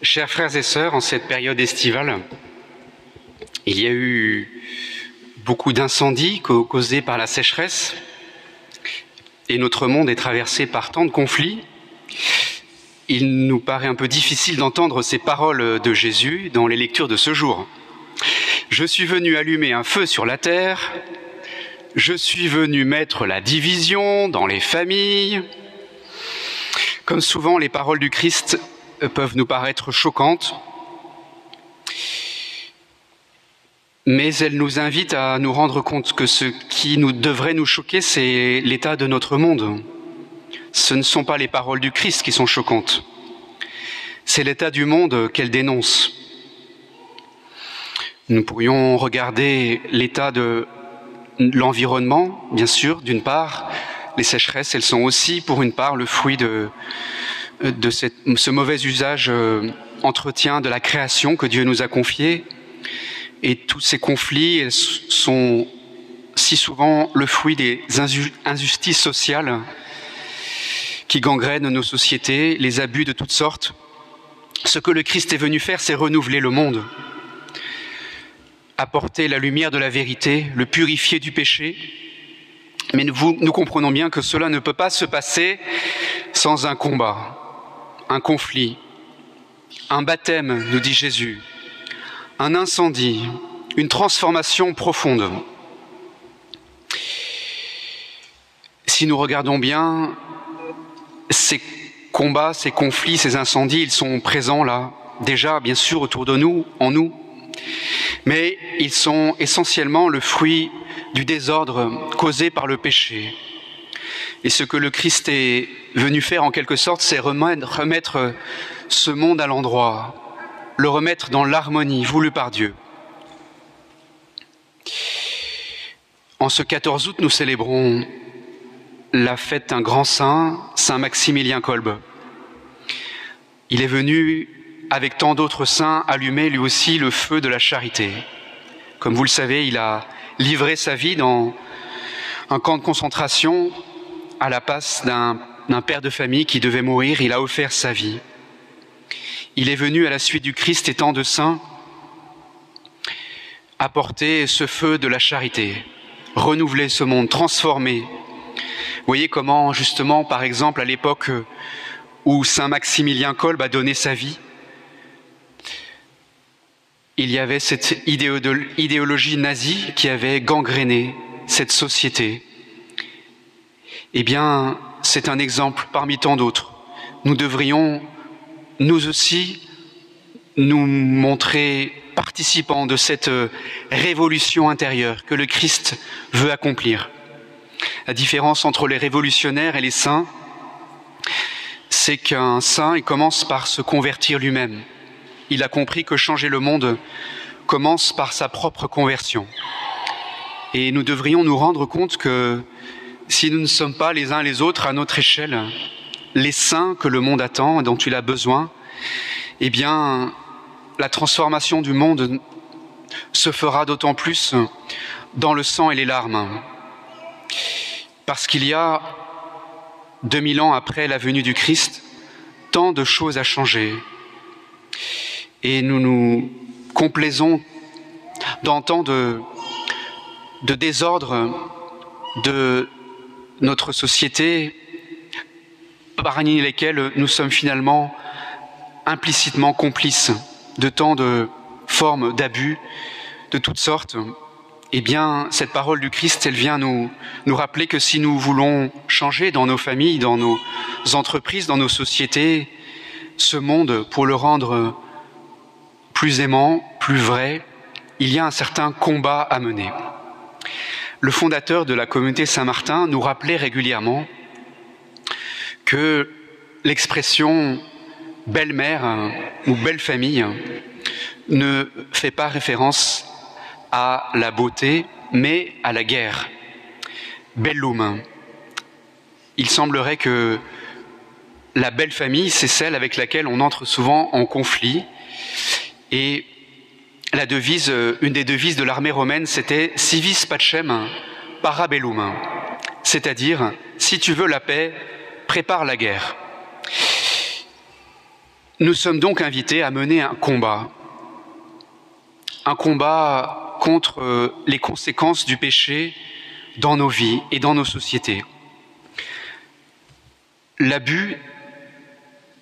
Chers frères et sœurs, en cette période estivale, il y a eu beaucoup d'incendies causés par la sécheresse et notre monde est traversé par tant de conflits. Il nous paraît un peu difficile d'entendre ces paroles de Jésus dans les lectures de ce jour. Je suis venu allumer un feu sur la terre, je suis venu mettre la division dans les familles. Comme souvent, les paroles du Christ peuvent nous paraître choquantes, mais elles nous invitent à nous rendre compte que ce qui nous devrait nous choquer, c'est l'état de notre monde. Ce ne sont pas les paroles du Christ qui sont choquantes, c'est l'état du monde qu'elle dénonce. Nous pourrions regarder l'état de l'environnement, bien sûr, d'une part. Les sécheresses, elles sont aussi, pour une part, le fruit de, de ce mauvais usage euh, entretien de la création que Dieu nous a confié. Et tous ces conflits sont si souvent le fruit des injustices sociales qui gangrènent nos sociétés, les abus de toutes sortes. Ce que le Christ est venu faire, c'est renouveler le monde, apporter la lumière de la vérité, le purifier du péché. Mais nous comprenons bien que cela ne peut pas se passer sans un combat un conflit, un baptême, nous dit Jésus, un incendie, une transformation profonde. Si nous regardons bien, ces combats, ces conflits, ces incendies, ils sont présents là, déjà bien sûr autour de nous, en nous, mais ils sont essentiellement le fruit du désordre causé par le péché, et ce que le Christ est venu faire en quelque sorte, c'est remettre ce monde à l'endroit, le remettre dans l'harmonie voulue par Dieu. En ce 14 août, nous célébrons la fête d'un grand saint, Saint Maximilien Kolbe. Il est venu, avec tant d'autres saints, allumer lui aussi le feu de la charité. Comme vous le savez, il a livré sa vie dans un camp de concentration à la passe d'un père de famille qui devait mourir, il a offert sa vie. Il est venu à la suite du Christ étant de saint apporter ce feu de la charité, renouveler ce monde, transformer. Voyez comment, justement, par exemple, à l'époque où Saint Maximilien Kolb a donné sa vie, il y avait cette idéologie nazie qui avait gangréné cette société, eh bien, c'est un exemple parmi tant d'autres. Nous devrions, nous aussi, nous montrer participants de cette révolution intérieure que le Christ veut accomplir. La différence entre les révolutionnaires et les saints, c'est qu'un saint, il commence par se convertir lui-même. Il a compris que changer le monde commence par sa propre conversion. Et nous devrions nous rendre compte que si nous ne sommes pas les uns les autres à notre échelle, les saints que le monde attend et dont il a besoin, eh bien, la transformation du monde se fera d'autant plus dans le sang et les larmes. Parce qu'il y a, 2000 ans après la venue du Christ, tant de choses à changer. Et nous nous complaisons dans tant de, de désordre, de notre société, parmi lesquelles nous sommes finalement implicitement complices de tant de formes d'abus de toutes sortes, eh bien, cette parole du Christ, elle vient nous, nous rappeler que si nous voulons changer dans nos familles, dans nos entreprises, dans nos sociétés, ce monde pour le rendre plus aimant, plus vrai, il y a un certain combat à mener le fondateur de la communauté Saint-Martin nous rappelait régulièrement que l'expression belle-mère ou belle-famille ne fait pas référence à la beauté, mais à la guerre. Bellum. Il semblerait que la belle famille, c'est celle avec laquelle on entre souvent en conflit et la devise, euh, une des devises de l'armée romaine, c'était civis pacem parabellum, c'est-à-dire si tu veux la paix, prépare la guerre. Nous sommes donc invités à mener un combat, un combat contre euh, les conséquences du péché dans nos vies et dans nos sociétés. L'abus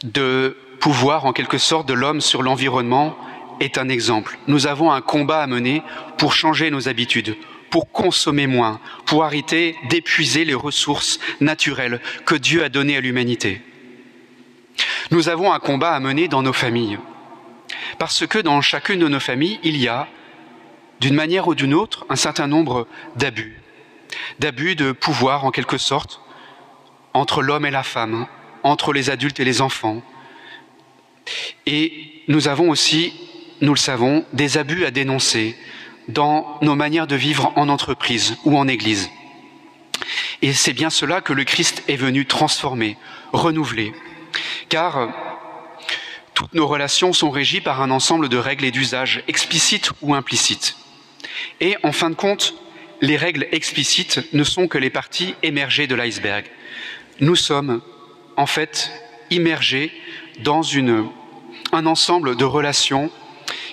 de pouvoir, en quelque sorte, de l'homme sur l'environnement est un exemple. Nous avons un combat à mener pour changer nos habitudes, pour consommer moins, pour arrêter d'épuiser les ressources naturelles que Dieu a données à l'humanité. Nous avons un combat à mener dans nos familles, parce que dans chacune de nos familles, il y a, d'une manière ou d'une autre, un certain nombre d'abus, d'abus de pouvoir en quelque sorte, entre l'homme et la femme, entre les adultes et les enfants. Et nous avons aussi, nous le savons, des abus à dénoncer dans nos manières de vivre en entreprise ou en Église. Et c'est bien cela que le Christ est venu transformer, renouveler. Car toutes nos relations sont régies par un ensemble de règles et d'usages, explicites ou implicites. Et en fin de compte, les règles explicites ne sont que les parties émergées de l'iceberg. Nous sommes, en fait, immergés dans un ensemble de relations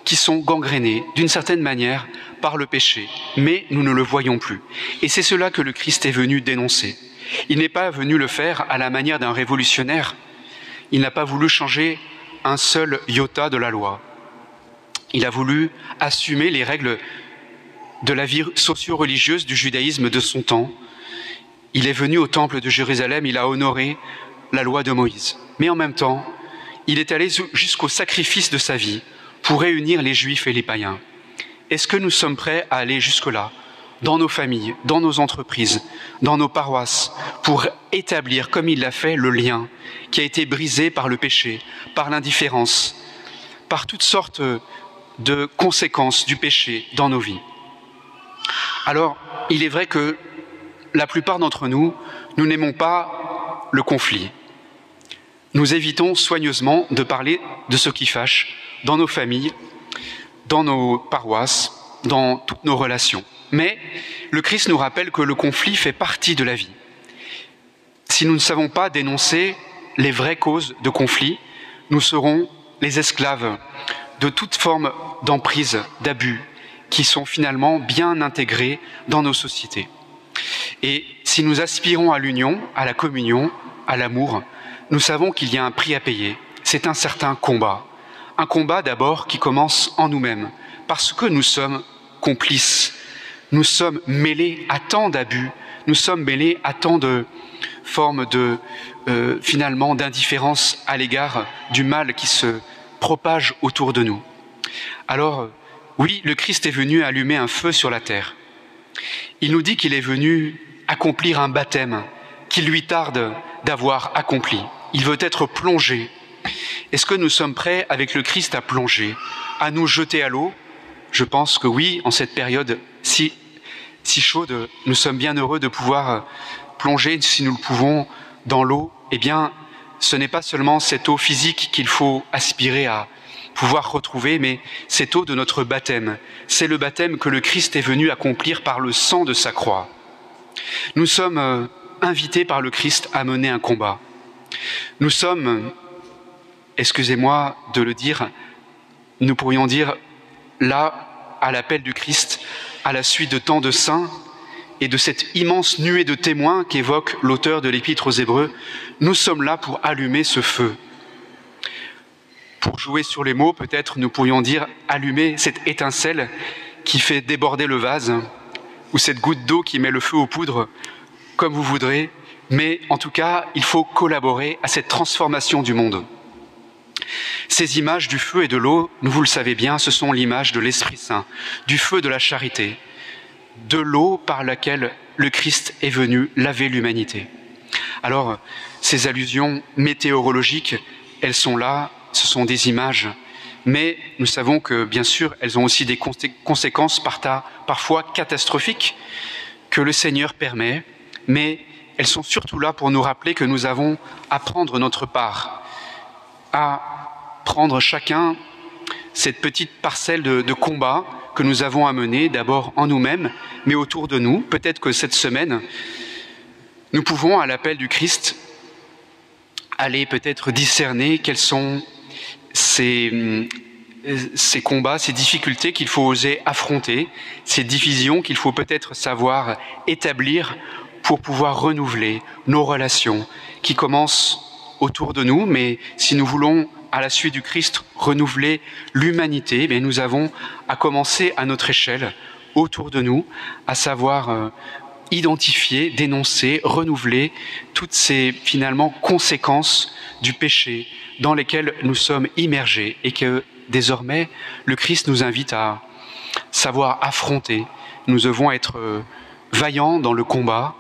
qui sont gangrénées, d'une certaine manière, par le péché, mais nous ne le voyons plus. Et c'est cela que le Christ est venu dénoncer. Il n'est pas venu le faire à la manière d'un révolutionnaire. Il n'a pas voulu changer un seul iota de la loi. Il a voulu assumer les règles de la vie socio-religieuse du judaïsme de son temps. Il est venu au temple de Jérusalem, il a honoré la loi de Moïse. Mais en même temps, il est allé jusqu'au sacrifice de sa vie pour réunir les juifs et les païens. Est-ce que nous sommes prêts à aller jusque-là, dans nos familles, dans nos entreprises, dans nos paroisses, pour établir, comme il l'a fait, le lien qui a été brisé par le péché, par l'indifférence, par toutes sortes de conséquences du péché dans nos vies? Alors, il est vrai que la plupart d'entre nous, nous n'aimons pas le conflit. Nous évitons soigneusement de parler de ce qui fâche dans nos familles, dans nos paroisses, dans toutes nos relations. Mais le Christ nous rappelle que le conflit fait partie de la vie. Si nous ne savons pas dénoncer les vraies causes de conflit, nous serons les esclaves de toute forme d'emprise, d'abus, qui sont finalement bien intégrés dans nos sociétés. Et si nous aspirons à l'union, à la communion, à l'amour, nous savons qu'il y a un prix à payer. C'est un certain combat. Un combat d'abord qui commence en nous-mêmes, parce que nous sommes complices, nous sommes mêlés à tant d'abus, nous sommes mêlés à tant de formes de euh, finalement d'indifférence à l'égard du mal qui se propage autour de nous. Alors oui, le Christ est venu allumer un feu sur la terre. Il nous dit qu'il est venu accomplir un baptême qu'il lui tarde d'avoir accompli. Il veut être plongé est-ce que nous sommes prêts avec le Christ à plonger, à nous jeter à l'eau? Je pense que oui, en cette période si, si chaude, nous sommes bien heureux de pouvoir plonger, si nous le pouvons, dans l'eau. Eh bien, ce n'est pas seulement cette eau physique qu'il faut aspirer à pouvoir retrouver, mais cette eau de notre baptême. C'est le baptême que le Christ est venu accomplir par le sang de sa croix. Nous sommes euh, invités par le Christ à mener un combat. Nous sommes excusez-moi de le dire, nous pourrions dire là, à l'appel du Christ, à la suite de tant de saints et de cette immense nuée de témoins qu'évoque l'auteur de l'Épître aux Hébreux, nous sommes là pour allumer ce feu. Pour jouer sur les mots, peut-être nous pourrions dire allumer cette étincelle qui fait déborder le vase, ou cette goutte d'eau qui met le feu aux poudres, comme vous voudrez, mais en tout cas, il faut collaborer à cette transformation du monde. Ces images du feu et de l'eau, vous le savez bien, ce sont l'image de l'Esprit Saint, du feu de la charité, de l'eau par laquelle le Christ est venu laver l'humanité. Alors, ces allusions météorologiques, elles sont là, ce sont des images, mais nous savons que, bien sûr, elles ont aussi des conséquences parfois catastrophiques que le Seigneur permet, mais elles sont surtout là pour nous rappeler que nous avons à prendre notre part, à prendre chacun cette petite parcelle de, combat que nous avons à mener, d'abord en nous-mêmes, mais autour de nous. Peut-être que cette semaine, nous pouvons, à l'appel du Christ, aller peut-être discerner quelles sont ces, ces combats, ces difficultés qu'il faut oser affronter, ces divisions qu'il faut peut-être savoir établir pour pouvoir renouveler nos relations qui commencent autour de nous, mais si nous voulons à la suite du Christ renouveler l'humanité, eh nous avons à commencer à notre échelle autour de nous, à savoir euh, identifier, dénoncer, renouveler toutes ces finalement conséquences du péché dans lesquelles nous sommes immergés et que désormais le Christ nous invite à savoir affronter. Nous devons être euh, vaillants dans le combat,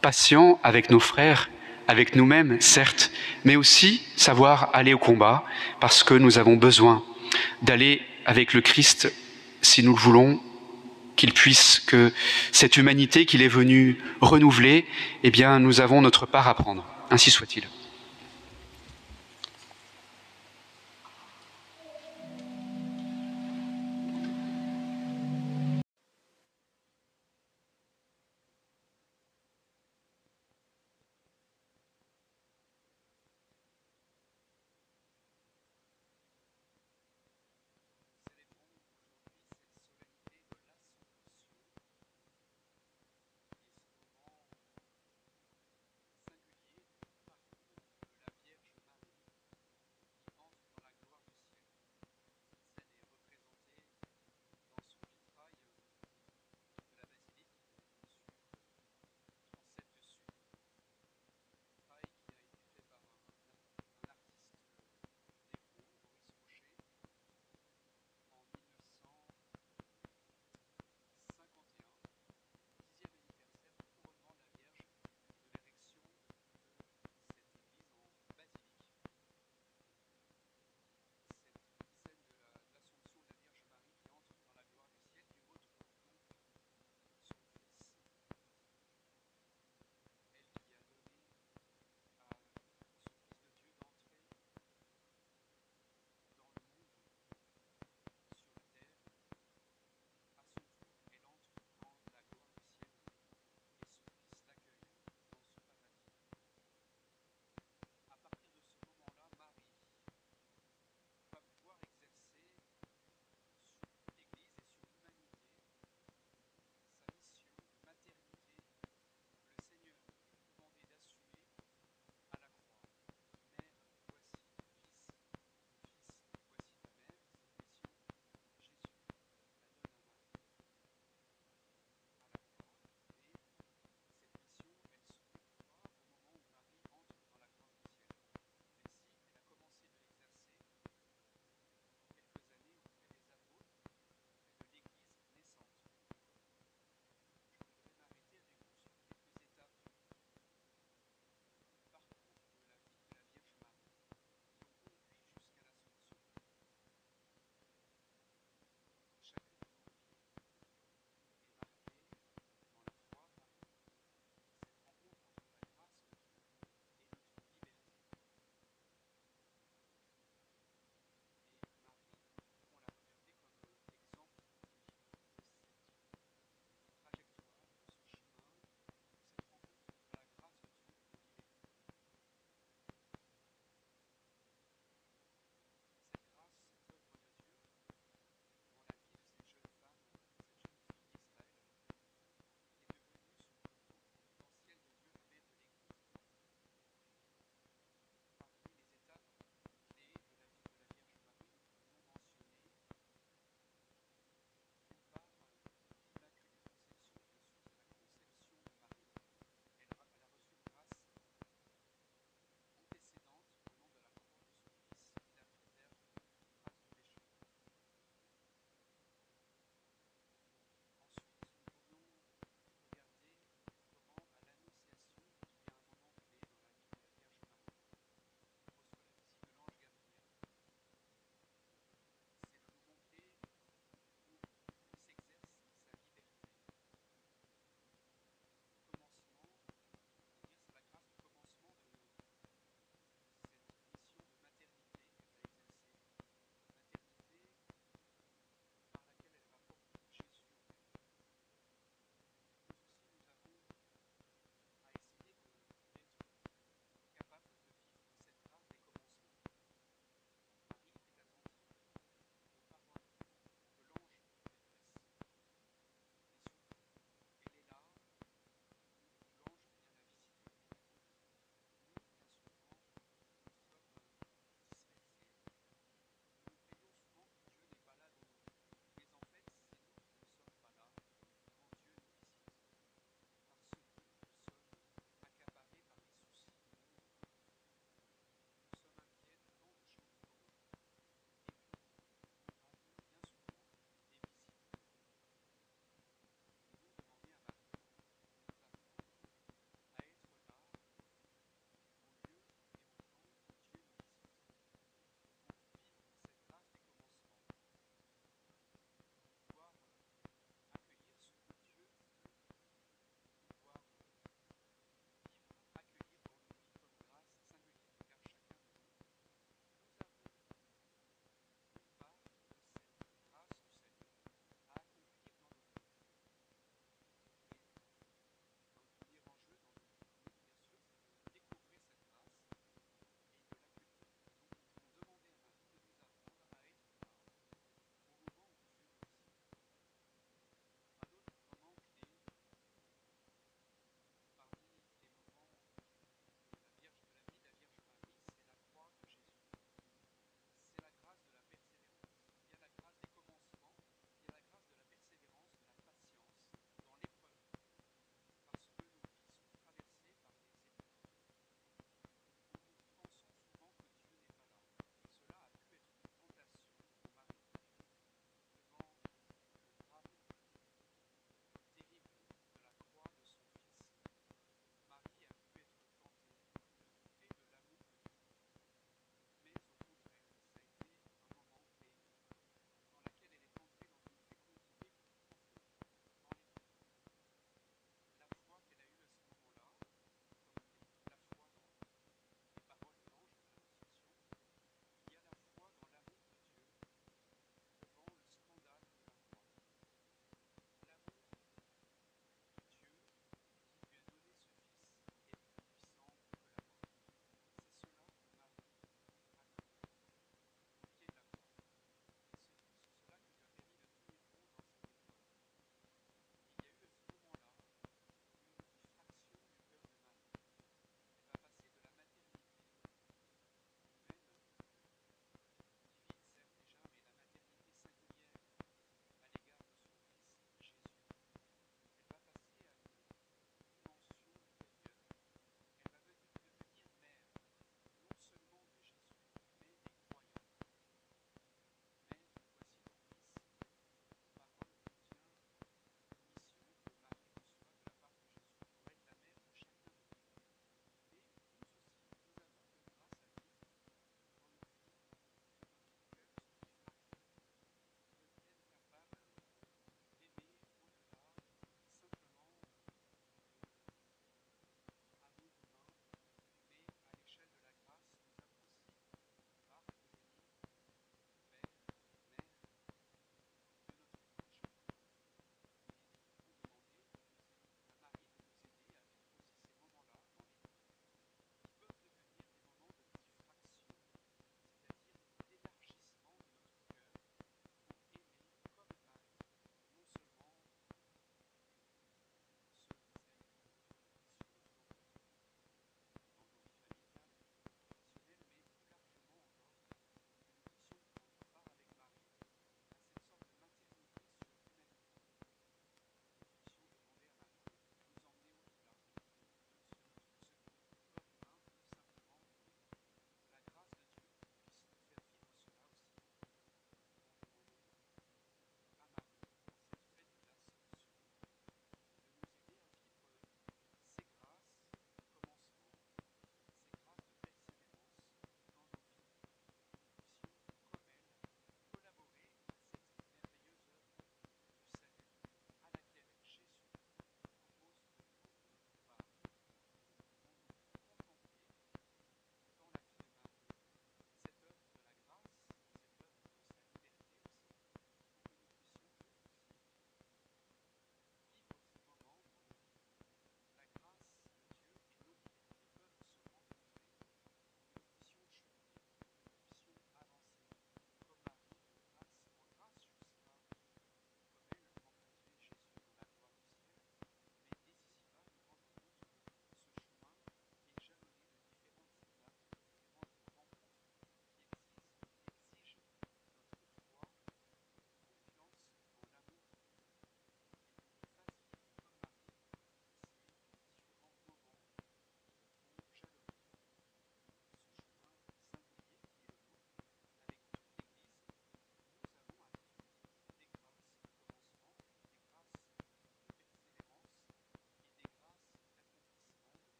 patients avec nos frères, avec nous-mêmes, certes, mais aussi savoir aller au combat parce que nous avons besoin d'aller avec le Christ si nous le voulons qu'il puisse, que cette humanité qu'il est venu renouveler, eh bien, nous avons notre part à prendre. Ainsi soit-il.